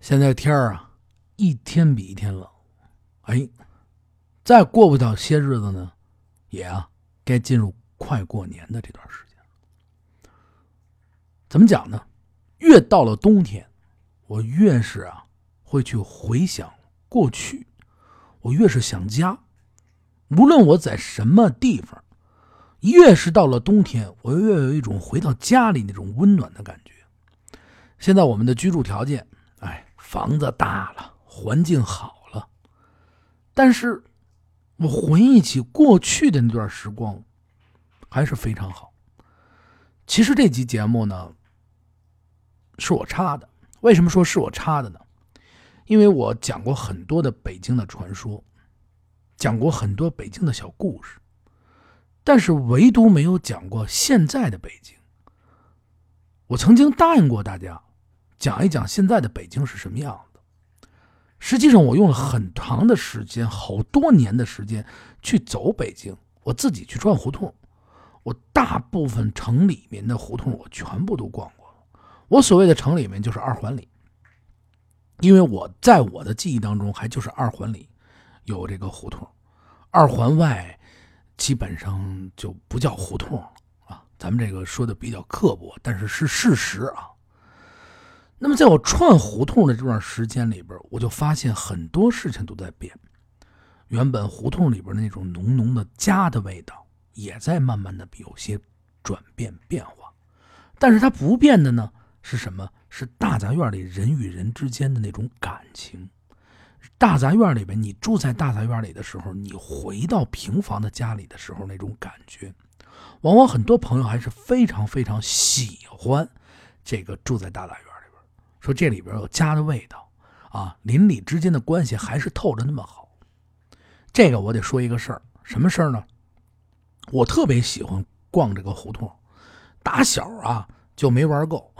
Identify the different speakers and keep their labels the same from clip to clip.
Speaker 1: 现在天儿啊，一天比一天冷。哎，再过不了些日子呢，也啊该进入快过年的这段时间。怎么讲呢？越到了冬天，我越是啊会去回想过去，我越是想家。无论我在什么地方，越是到了冬天，我越有一种回到家里那种温暖的感觉。现在我们的居住条件，房子大了，环境好了，但是我回忆起过去的那段时光，还是非常好。其实这期节目呢，是我插的。为什么说是我插的呢？因为我讲过很多的北京的传说。讲过很多北京的小故事，但是唯独没有讲过现在的北京。我曾经答应过大家，讲一讲现在的北京是什么样的。实际上，我用了很长的时间，好多年的时间去走北京，我自己去转胡同，我大部分城里面的胡同我全部都逛过了。我所谓的城里面就是二环里，因为我在我的记忆当中还就是二环里。有这个胡同，二环外基本上就不叫胡同了啊。咱们这个说的比较刻薄，但是是事实啊。那么在我串胡同的这段时间里边，我就发现很多事情都在变。原本胡同里边那种浓浓的家的味道，也在慢慢的有些转变变化。但是它不变的呢，是什么？是大杂院里人与人之间的那种感情。大杂院里边，你住在大杂院里的时候，你回到平房的家里的时候，那种感觉，往往很多朋友还是非常非常喜欢这个住在大杂院，说这里边有家的味道啊，邻里之间的关系还是透着那么好。这个我得说一个事儿，什么事儿呢？我特别喜欢逛这个胡同，打小啊就没玩够，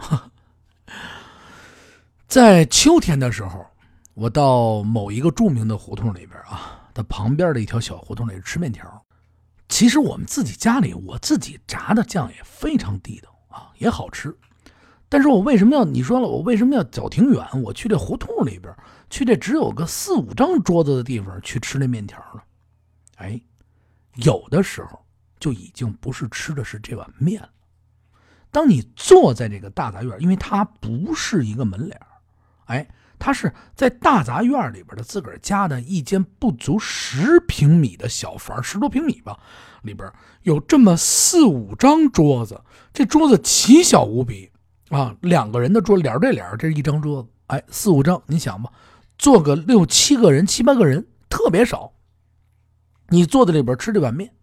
Speaker 1: 在秋天的时候。我到某一个著名的胡同里边啊，它旁边的一条小胡同里吃面条。其实我们自己家里我自己炸的酱也非常地道啊，也好吃。但是我为什么要你说了，我为什么要走挺远？我去这胡同里边，去这只有个四五张桌子的地方去吃那面条呢？哎，有的时候就已经不是吃的是这碗面了。当你坐在这个大杂院，因为它不是一个门脸哎。它是在大杂院里边的自个儿家的一间不足十平米的小房，十多平米吧，里边有这么四五张桌子，这桌子奇小无比啊，两个人的桌脸对脸，这是一张桌子，哎，四五张，你想吧，坐个六七个人、七八个人，特别少。你坐在里边吃这碗面，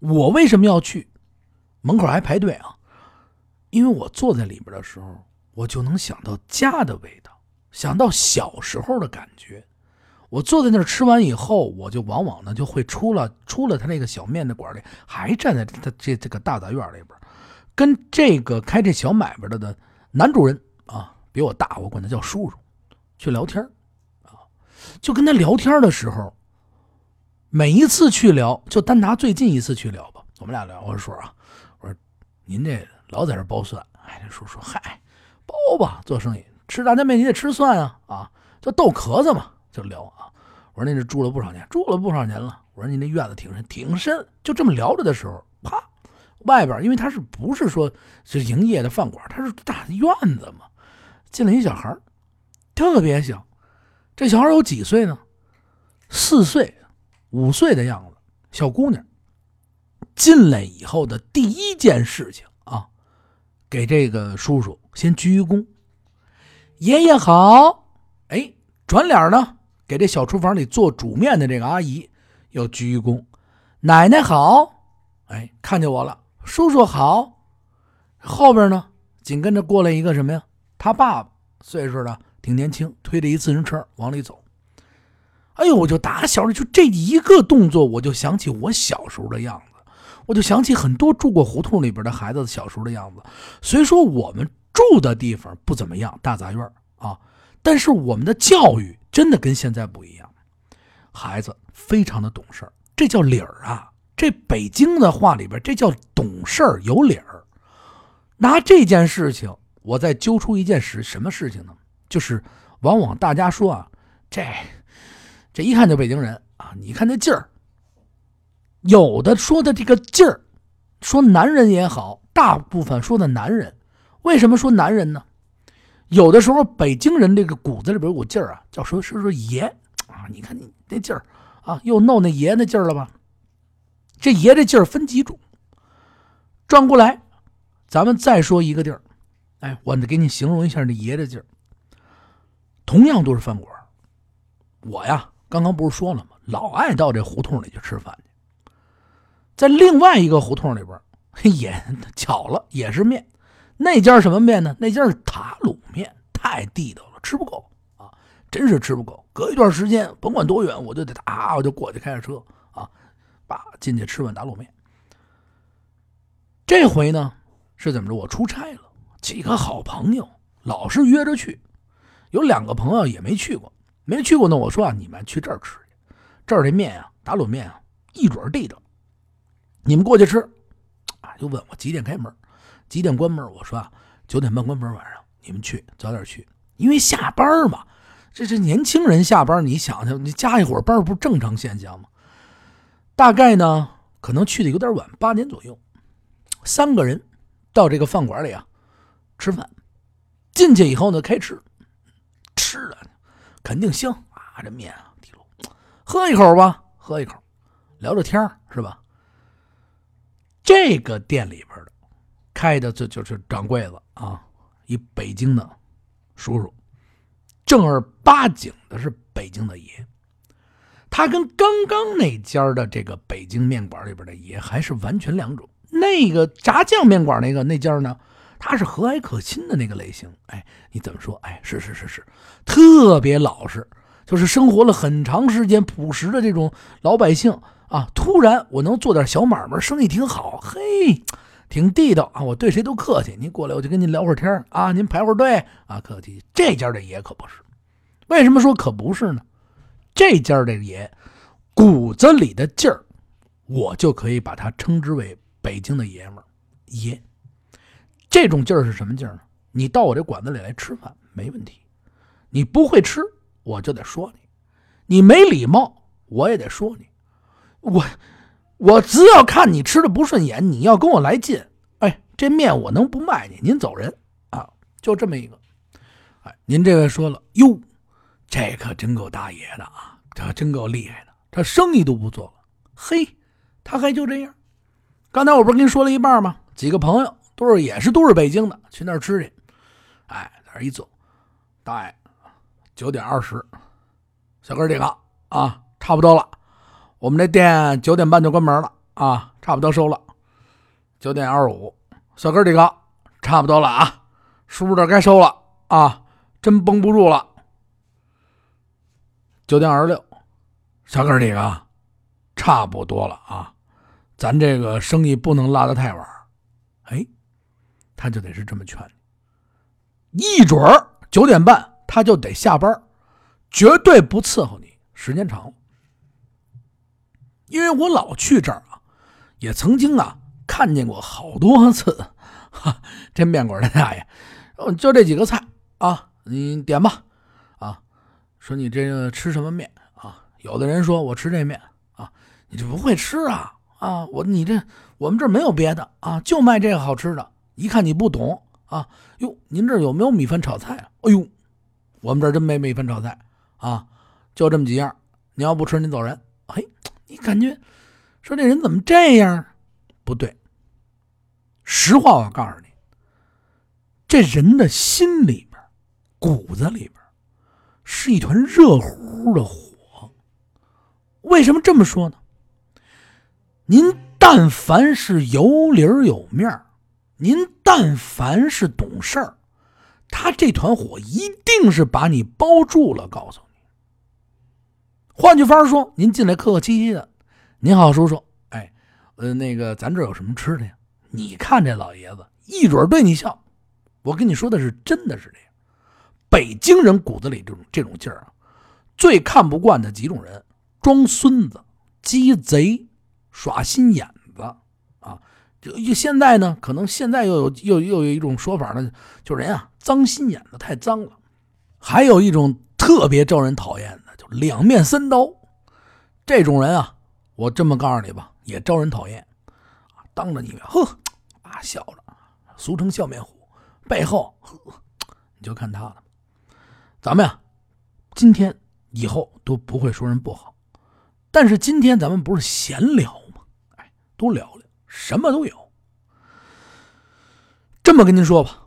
Speaker 1: 我为什么要去？门口还排队啊？因为我坐在里边的时候，我就能想到家的味道。想到小时候的感觉，我坐在那儿吃完以后，我就往往呢就会出了出了他那个小面的馆里，还站在他这这个大杂院里边，跟这个开这小买卖的的男主人啊，比我大，我管他叫叔叔，去聊天啊，就跟他聊天的时候，每一次去聊，就单拿最近一次去聊吧，我们俩聊，我说啊，我说您这老在这包蒜，哎，这叔叔嗨，包吧，做生意。吃大酱面你得吃蒜啊啊，就逗壳子嘛，就聊啊。我说那是住了不少年，住了不少年了。我说你那院子挺深，挺深。就这么聊着的时候，啪，外边因为他是不是说是营业的饭馆，他是大院子嘛，进来一小孩特别小。这小孩有几岁呢？四岁、五岁的样子，小姑娘。进来以后的第一件事情啊，给这个叔叔先鞠一躬。爷爷好，哎，转脸呢，给这小厨房里做煮面的这个阿姨要鞠一躬。奶奶好，哎，看见我了。叔叔好，后边呢，紧跟着过来一个什么呀？他爸爸，岁数的挺年轻，推着一自行车往里走。哎呦，我就打小就这一个动作，我就想起我小时候的样子，我就想起很多住过胡同里边的孩子小时候的样子。虽说我们。住的地方不怎么样，大杂院啊，但是我们的教育真的跟现在不一样，孩子非常的懂事这叫理儿啊。这北京的话里边，这叫懂事儿有理儿。拿这件事情，我再揪出一件事，什么事情呢？就是往往大家说啊，这这一看就北京人啊，你看那劲儿。有的说的这个劲儿，说男人也好，大部分说的男人，为什么说男人呢？有的时候北京人这个骨子里边有股劲儿啊，叫说说说爷啊，你看你那劲儿啊，又闹那爷那劲儿了吧？这爷这劲儿分几种？转过来，咱们再说一个地儿，哎，我得给你形容一下这爷这劲儿。同样都是饭馆，我呀刚刚不是说了吗？老爱到这胡同里去吃饭去。在另外一个胡同里边，也巧了，也是面。那家什么面呢？那家是塔卤面，太地道了，吃不够啊，真是吃不够。隔一段时间，甭管多远，我就得啊，我就过去开着车爸，进去吃碗打卤面。这回呢，是怎么着？我出差了，几个好朋友老是约着去，有两个朋友也没去过，没去过呢。我说啊，你们去这儿吃去，这儿这面啊，打卤面啊，一准地道。你们过去吃，啊，就问我几点开门，几点关门？我说啊，九点半关门。晚上你们去早点去，因为下班嘛。这这年轻人下班，你想想，你加一会儿班不正常现象吗？大概呢，可能去的有点晚，八点左右，三个人到这个饭馆里啊吃饭。进去以后呢，开吃，吃了肯定香啊，这面啊，滴溜，喝一口吧，喝一口，聊聊天是吧？这个店里边的开的这就是掌柜子啊，一北京的叔叔，正儿八经的是北京的爷。他跟刚刚那家的这个北京面馆里边的也还是完全两种。那个炸酱面馆那个那家呢，他是和蔼可亲的那个类型。哎，你怎么说？哎，是是是是，特别老实，就是生活了很长时间朴实的这种老百姓。啊！突然我能做点小买卖，生意挺好，嘿，挺地道啊！我对谁都客气，您过来我就跟您聊会儿天啊，您排会儿队啊，客气。这家的爷可不是，为什么说可不是呢？这家的爷骨子里的劲儿，我就可以把它称之为北京的爷们儿爷。这种劲儿是什么劲儿呢？你到我这馆子里来吃饭没问题，你不会吃我就得说你，你没礼貌我也得说你。我，我只要看你吃的不顺眼，你要跟我来劲，哎，这面我能不卖你？您走人啊，就这么一个。哎，您这位说了，哟，这可真够大爷的啊，这真够厉害的，这生意都不做了。嘿，他还就这样。刚才我不是跟你说了一半吗？几个朋友都是也是都是北京的，去那儿吃去。哎，在那一坐，大爷，九点二十，小哥几个啊，差不多了。我们这店九点半就关门了啊，差不多收了。九点二十五，小哥几个，差不多了啊，是不是该收了啊？真绷不住了。九点二十六，小哥几个，差不多了啊，咱这个生意不能拉得太晚。哎，他就得是这么劝，一准儿九点半他就得下班，绝对不伺候你，时间长。了。因为我老去这儿啊，也曾经啊看见过好多次，哈，这面馆的大爷，就这几个菜啊，你点吧，说你这个吃什么面啊？有的人说我吃这面啊，你这不会吃啊啊，我你这我们这没有别的啊，就卖这个好吃的。一看你不懂啊，哟，您这有没有米饭炒菜啊？哎呦，我们这真没米饭炒菜啊，就这么几样。你要不吃，您走人。嘿。你感觉说这人怎么这样？不对，实话我告诉你，这人的心里边、骨子里边是一团热乎乎的火。为什么这么说呢？您但凡是有理有面儿您但凡是懂事儿，他这团火一定是把你包住了。告诉你。换句话说，您进来客客气气的，您好，叔叔，哎，呃，那个咱这有什么吃的呀？你看这老爷子一准对你笑。我跟你说的是，真的是这样。北京人骨子里这种这种劲儿啊，最看不惯的几种人：装孙子、鸡贼、耍心眼子啊。就就现在呢，可能现在又有又又有一种说法呢，就人啊，脏心眼子太脏了。还有一种特别招人讨厌的，就两面三刀。这种人啊，我这么告诉你吧，也招人讨厌。当着你面，呵，啊笑着，俗称笑面虎。背后，呵，你就看他了。咱们呀，今天以后都不会说人不好。但是今天咱们不是闲聊吗？哎，都聊聊，什么都有。这么跟您说吧，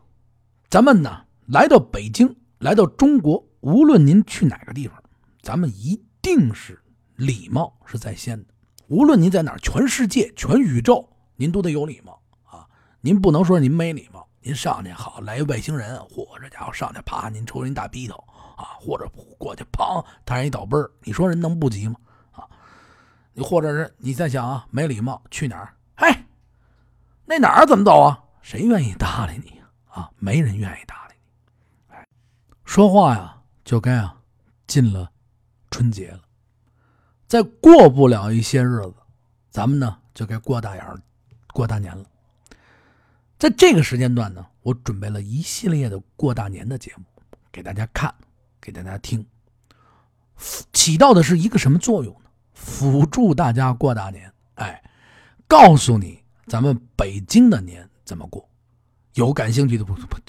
Speaker 1: 咱们呢来到北京，来到中国，无论您去哪个地方，咱们一定是礼貌是在先的。无论您在哪儿，全世界、全宇宙，您都得有礼貌啊！您不能说您没礼貌，您上去好来一外星人，嚯，这家伙上去啪，您抽人大逼头啊，或者过去砰，他人一倒背儿，你说人能不急吗？啊，你或者是你在想啊，没礼貌，去哪儿？嘿，那哪儿怎么走啊？谁愿意搭理你啊？没人愿意搭理你。哎，说话呀，就该啊，进了春节了，再过不了一些日子，咱们呢就该过大年过大年了。在这个时间段呢，我准备了一系列的过大年的节目，给大家看，给大家听，起到的是一个什么作用呢？辅助大家过大年，哎，告诉你咱们北京的年怎么过。有感兴趣的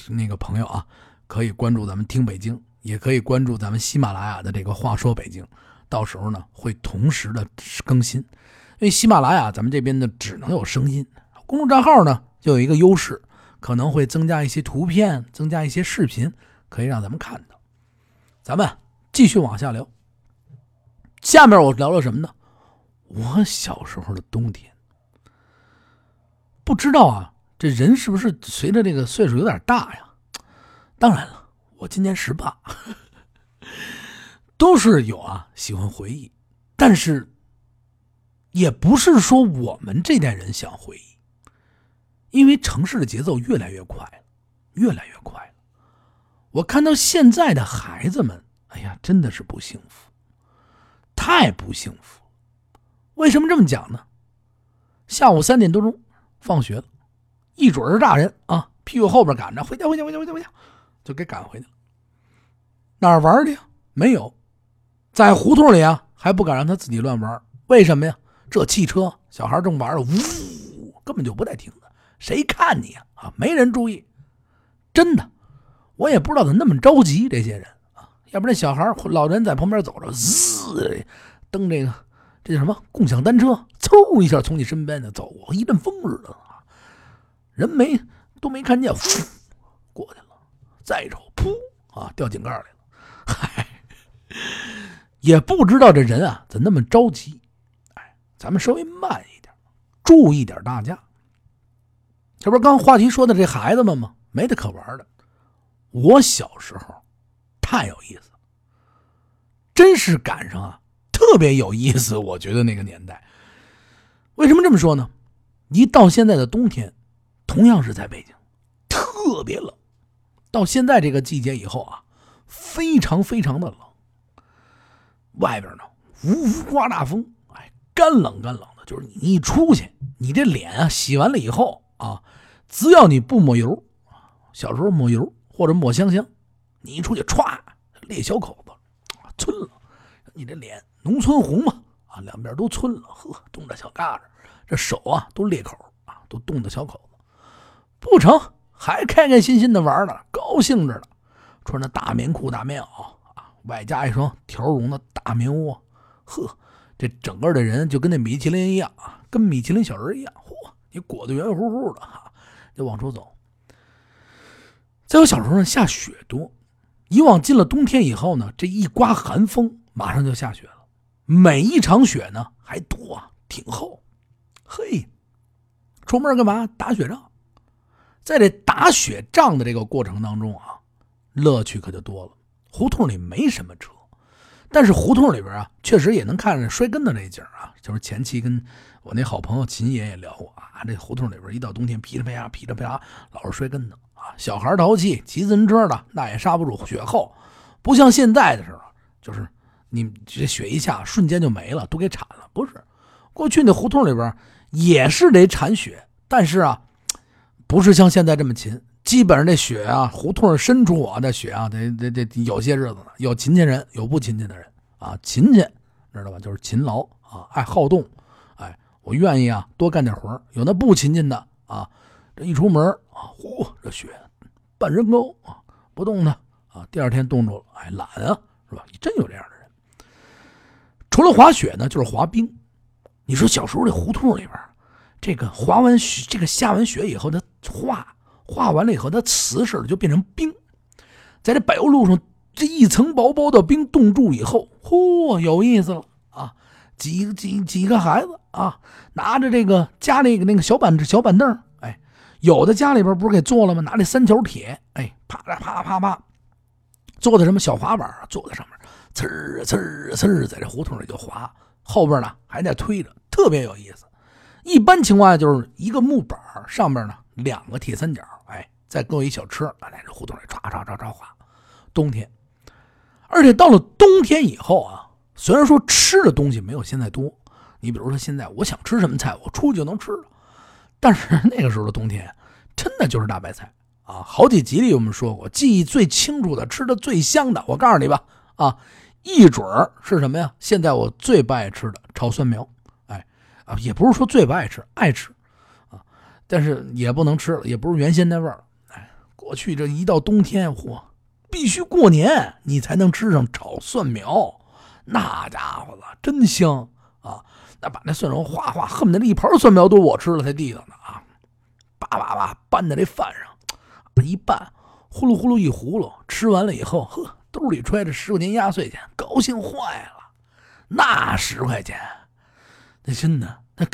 Speaker 1: 那个朋友啊，可以关注咱们听北京，也可以关注咱们喜马拉雅的这个话说北京。到时候呢，会同时的更新。因为喜马拉雅咱们这边呢只能有声音，公众账号呢就有一个优势，可能会增加一些图片，增加一些视频，可以让咱们看。咱们继续往下聊。下面我聊聊什么呢？我小时候的冬天。不知道啊，这人是不是随着这个岁数有点大呀？当然了，我今年十八，都是有啊，喜欢回忆。但是，也不是说我们这代人想回忆，因为城市的节奏越来越快了，越来越快了。我看到现在的孩子们，哎呀，真的是不幸福。太不幸福，为什么这么讲呢？下午三点多钟放学了，一准是大人啊，屁股后边赶着回家，回家，回家，回家，回家，就给赶回去了。哪儿玩去？没有，在胡同里啊，还不敢让他自己乱玩。为什么呀？这汽车，小孩正玩着，呜，根本就不带停的。谁看你啊？啊，没人注意。真的，我也不知道怎么那么着急，这些人啊。要不然，小孩老人在旁边走着，滋，蹬这个，这叫什么？共享单车，嗖一下从你身边就走过，一阵风似的啊！人没都没看见，呼过去了。再瞅，噗啊，掉井盖里了。嗨，也不知道这人啊怎那么着急。哎，咱们稍微慢一点，注意点大家。这不是刚话题说的这孩子们吗？没得可玩的。我小时候。太有意思，真是赶上啊，特别有意思。我觉得那个年代，为什么这么说呢？一到现在的冬天，同样是在北京，特别冷。到现在这个季节以后啊，非常非常的冷。外边呢，呜呜刮大风，哎，干冷干冷的。就是你一出去，你这脸啊，洗完了以后啊，只要你不抹油，小时候抹油或者抹香香。你一出去，歘，裂小口子，皴了。你这脸农村红嘛，啊，两边都皴了，呵，冻着小疙瘩。这手啊，都裂口啊，都冻的小口子。不成，还开开心心的玩呢，高兴着呢。穿着大棉裤、大棉袄啊，外加一双条绒的大棉窝，呵，这整个的人就跟那米其林一样啊，跟米其林小人一样。嚯，你裹得圆乎乎的哈，就往出走。在我小时候，下雪多。以往进了冬天以后呢，这一刮寒风，马上就下雪了。每一场雪呢还多啊，挺厚。嘿，出门干嘛？打雪仗。在这打雪仗的这个过程当中啊，乐趣可就多了。胡同里没什么车，但是胡同里边啊，确实也能看着摔跟头那景啊。就是前期跟我那好朋友秦爷也聊过啊，这胡同里边一到冬天，噼里啪啦，噼里啪啦，老是摔跟头。小孩淘气，骑自行车的那也刹不住雪厚，不像现在的时候，就是你这雪一下，瞬间就没了，都给铲了。不是，过去那胡同里边也是得铲雪，但是啊，不是像现在这么勤，基本上这雪啊，胡同深处啊，那雪啊，得得得有些日子呢。有勤勤人，有不勤勤的人啊。勤勤知道吧？就是勤劳啊，爱好动。哎，我愿意啊，多干点活有那不勤勤的啊，一出门啊，呼，这雪半人高啊，不动呢啊。第二天冻住了，哎，懒啊，是吧？你真有这样的人。除了滑雪呢，就是滑冰。你说小时候这胡同里边，这个滑完雪，这个下完雪以后，它化化完了以后，它瓷似的就变成冰，在这柏油路上，这一层薄薄的冰冻住以后，嚯，有意思了啊！几几几个孩子啊，拿着这个家里那个小板小板凳，有的家里边不是给做了吗？拿这三角铁，哎，啪啦啪啪啪，做的什么小滑板，坐在上面，呲儿呲儿呲儿，在这胡同里就滑，后边呢还在推着。特别有意思，一般情况下就是一个木板上面呢两个铁三角，哎，再搁一小车，在这胡同里唰唰唰唰滑。冬天，而且到了冬天以后啊，虽然说吃的东西没有现在多，你比如说现在我想吃什么菜，我出去就能吃了，但是那个时候的冬天真的就是大白菜啊！好几集里我们说过，记忆最清楚的、吃的最香的，我告诉你吧，啊，一准儿是什么呀？现在我最不爱吃的炒蒜苗。哎啊，也不是说最不爱吃，爱吃，啊，但是也不能吃了，也不是原先那味儿。哎，过去这一到冬天，嚯，必须过年你才能吃上炒蒜苗，那家伙子真香啊！那把那蒜蓉哗哗，恨不得那一盘蒜苗都我吃了才地道呢啊！叭叭叭拌在这饭上，一拌，呼噜呼噜一葫芦，吃完了以后，呵，兜里揣着十块钱压岁钱，高兴坏了。那十块钱。那真的，那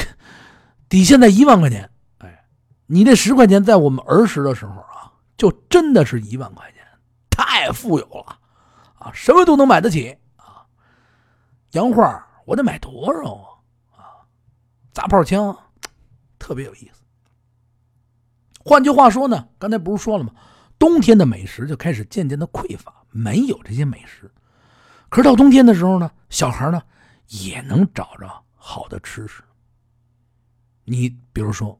Speaker 1: 抵现在一万块钱。哎，你这十块钱在我们儿时的时候啊，就真的是一万块钱，太富有了啊，什么都能买得起啊。洋画我得买多少啊？砸炮枪特别有意思。换句话说呢，刚才不是说了吗？冬天的美食就开始渐渐的匮乏，没有这些美食。可是到冬天的时候呢，小孩呢也能找着。好的吃食，你比如说，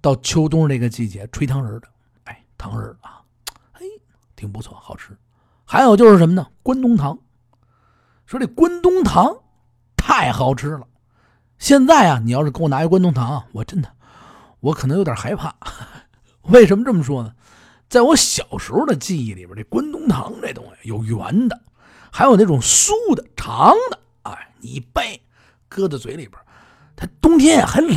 Speaker 1: 到秋冬这个季节，吹糖人的，哎，糖人啊，嘿，挺不错，好吃。还有就是什么呢？关东糖，说这关东糖太好吃了。现在啊，你要是给我拿一关东糖，我真的，我可能有点害怕。为什么这么说呢？在我小时候的记忆里边，这关东糖这东西有圆的，还有那种酥的、长的，哎，你一掰。搁在嘴里边，它冬天还冷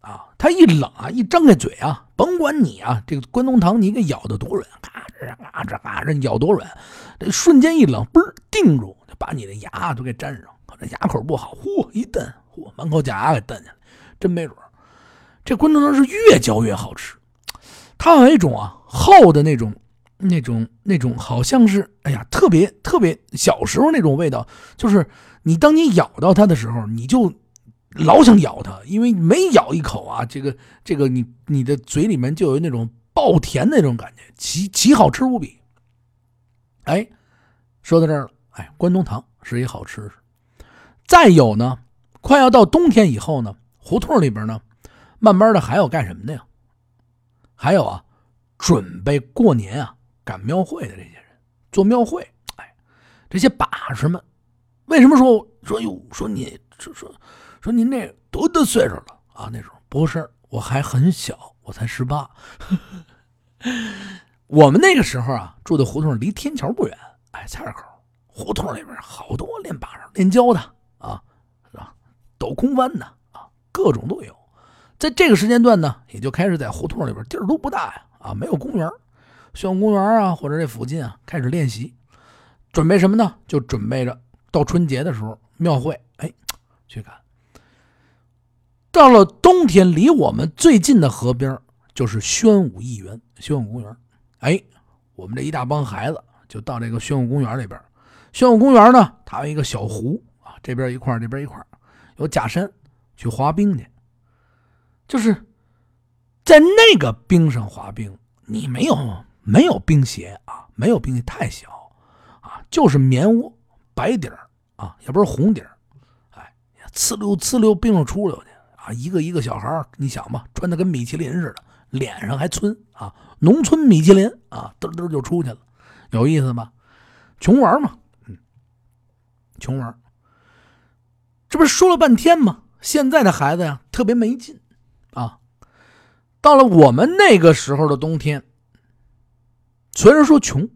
Speaker 1: 啊，它一冷啊，一张开嘴啊，甭管你啊，这个关东糖你给咬的多软，嘎吱嘎吱嘎吱咬多软，这瞬间一冷，嘣定住，就把你的牙都给粘上。这牙口不好，嚯一蹬，嚯满口假牙给蹬下来，真没准这关东糖是越嚼越好吃，它有一种啊厚的那种、那种、那种，好像是哎呀，特别特别小时候那种味道，就是。你当你咬到它的时候，你就老想咬它，因为每咬一口啊，这个这个你你的嘴里面就有那种爆甜的那种感觉，极极好吃无比。哎，说到这儿了，哎，关东糖是一好吃。再有呢，快要到冬天以后呢，胡同里边呢，慢慢的还有干什么的呀？还有啊，准备过年啊，赶庙会的这些人，做庙会，哎，这些把式们。为什么说说哟？说你说说说您这多大岁数了啊？那时候不是，我还很小，我才十八。我们那个时候啊，住的胡同离天桥不远，哎，菜市口胡同里边好多练把式、练跤的啊，抖空翻的啊，各种都有。在这个时间段呢，也就开始在胡同里边，地儿都不大呀，啊，没有公园，宣武公园啊，或者这附近啊，开始练习，准备什么呢？就准备着。到春节的时候，庙会，哎，去看。到了冬天，离我们最近的河边就是宣武艺园、宣武公园。哎，我们这一大帮孩子就到这个宣武公园里边。宣武公园呢，它有一个小湖啊，这边一块这边一块有假山，去滑冰去。就是在那个冰上滑冰，你没有没有冰鞋啊，没有冰鞋太小啊，就是棉窝。白底儿啊，也不是红底儿，哎，呲溜呲溜冰上出溜去啊！一个一个小孩你想吧，穿的跟米其林似的，脸上还村啊，农村米其林啊，嘚嘚就出去了，有意思吧？穷玩嘛，嗯，穷玩。这不是说了半天吗？现在的孩子呀，特别没劲啊。到了我们那个时候的冬天，虽然说穷，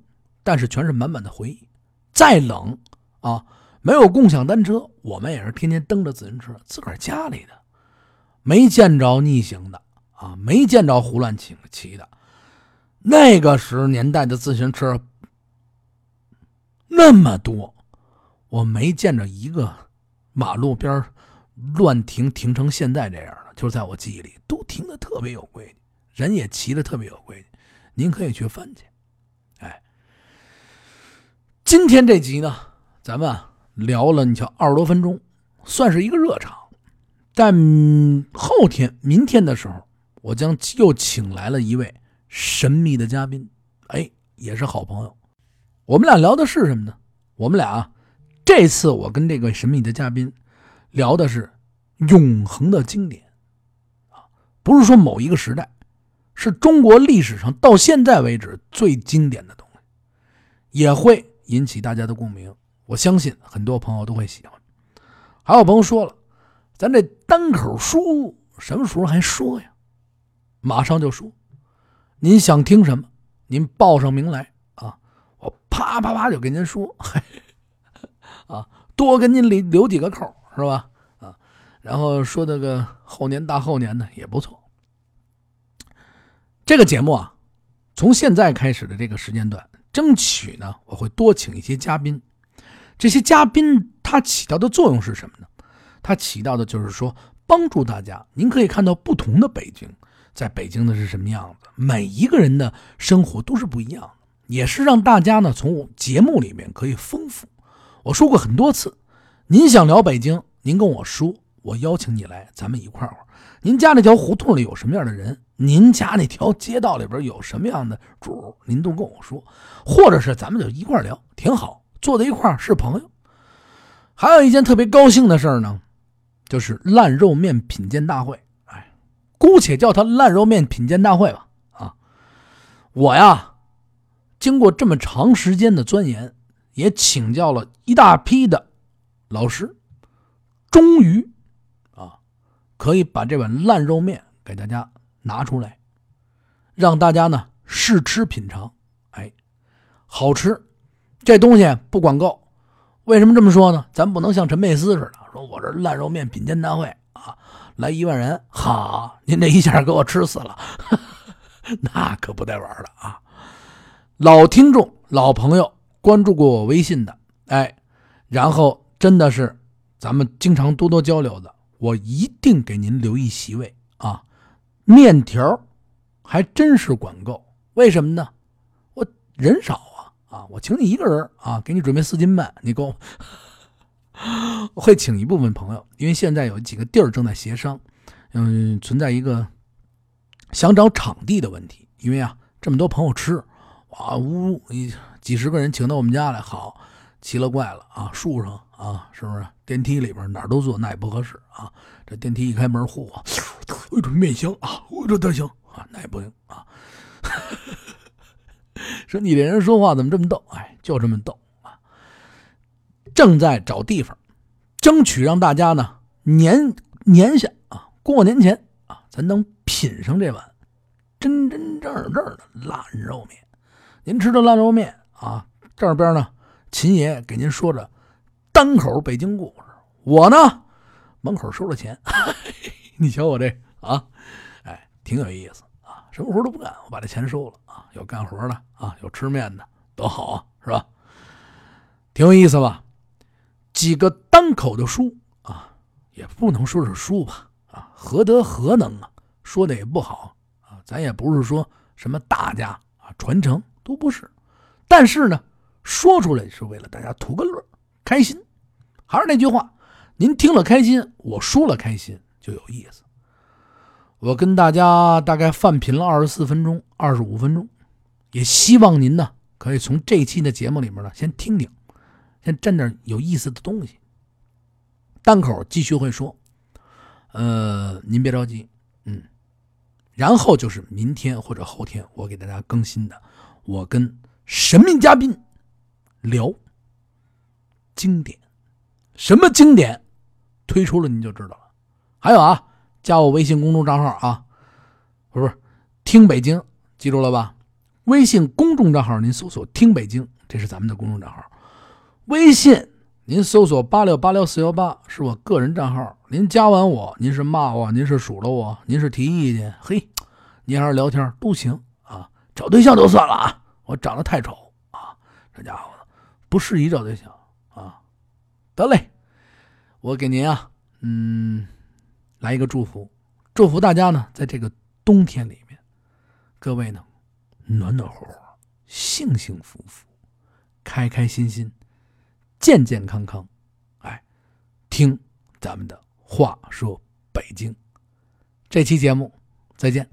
Speaker 1: 但是全是满满的回忆。再冷啊，没有共享单车，我们也是天天蹬着自行车，自个儿家里的，没见着逆行的啊，没见着胡乱骑骑的。那个时年代的自行车那么多，我没见着一个马路边乱停停成现在这样的，就是在我记忆里都停的特别有规矩，人也骑的特别有规矩。您可以去翻去。哎今天这集呢，咱们聊了你瞧二十多分钟，算是一个热场。但后天、明天的时候，我将又请来了一位神秘的嘉宾，哎，也是好朋友。我们俩聊的是什么呢？我们俩这次我跟这个神秘的嘉宾聊的是永恒的经典啊，不是说某一个时代，是中国历史上到现在为止最经典的东西，也会。引起大家的共鸣，我相信很多朋友都会喜欢。还有朋友说了，咱这单口书什么时候还说呀？马上就说。您想听什么？您报上名来啊，我啪啪啪就给您说。嘿啊，多给您留留几个口是吧？啊，然后说那个后年大后年呢也不错。这个节目啊，从现在开始的这个时间段。争取呢，我会多请一些嘉宾。这些嘉宾他起到的作用是什么呢？他起到的就是说，帮助大家。您可以看到不同的北京，在北京的是什么样子。每一个人的生活都是不一样的，也是让大家呢从节目里面可以丰富。我说过很多次，您想聊北京，您跟我说，我邀请你来，咱们一块儿。您家那条胡同里有什么样的人？您家那条街道里边有什么样的主？您都跟我说，或者是咱们就一块聊，挺好，坐在一块是朋友。还有一件特别高兴的事呢，就是烂肉面品鉴大会。哎，姑且叫它烂肉面品鉴大会吧。啊，我呀，经过这么长时间的钻研，也请教了一大批的老师，终于啊，可以把这碗烂肉面给大家。拿出来，让大家呢试吃品尝。哎，好吃，这东西不管够。为什么这么说呢？咱不能像陈佩斯似的，说我这烂肉面品鉴大会啊，来一万人，哈，您这一下给我吃死了，那可不带玩的啊！老听众、老朋友关注过我微信的，哎，然后真的是咱们经常多多交流的，我一定给您留一席位啊。面条还真是管够，为什么呢？我人少啊，啊，我请你一个人啊，给你准备四斤半，你够。会请一部分朋友，因为现在有几个地儿正在协商，嗯，存在一个想找场地的问题。因为啊，这么多朋友吃，哇，呜，几十个人请到我们家来，好，奇了怪了啊，树上啊，是不是？电梯里边哪儿都坐，那也不合适啊。这电梯一开门，嚯！我这面香啊，我这德行啊，那也不行啊。说你这人说话怎么这么逗？哎，就这么逗啊。正在找地方，争取让大家呢年年下啊，过年前啊，咱能品上这碗真真正正的烂肉面。您吃的烂肉面啊，这边呢，秦爷给您说着单口北京故事，我呢。门口收了钱，你瞧我这啊，哎，挺有意思啊，什么活都不干，我把这钱收了啊。有干活的啊，有吃面的，多好啊，是吧？挺有意思吧？几个单口的书啊，也不能说是书吧啊，何德何能啊？说的也不好啊，咱也不是说什么大家啊，传承都不是。但是呢，说出来是为了大家图个乐，开心。还是那句话。您听了开心，我说了开心就有意思。我跟大家大概泛品了二十四分钟、二十五分钟，也希望您呢可以从这期的节目里面呢先听听，先沾点有意思的东西。单口继续会说，呃，您别着急，嗯，然后就是明天或者后天我给大家更新的，我跟神秘嘉宾聊经典，什么经典推出了您就知道了。还有啊，加我微信公众账号啊，不是听北京，记住了吧？微信公众账号您搜索“听北京”，这是咱们的公众账号。微信您搜索“八六八六四幺八”是我个人账号。您加完我，您是骂我，您是数落我，您是提意见，嘿，您还是聊天都行啊。找对象就算了啊，我长得太丑啊，这家伙不适宜找对象啊。得嘞，我给您啊，嗯，来一个祝福，祝福大家呢，在这个冬天里面，各位呢。暖暖和和，幸幸福福，开开心心，健健康康，哎，听咱们的话说北京，这期节目再见。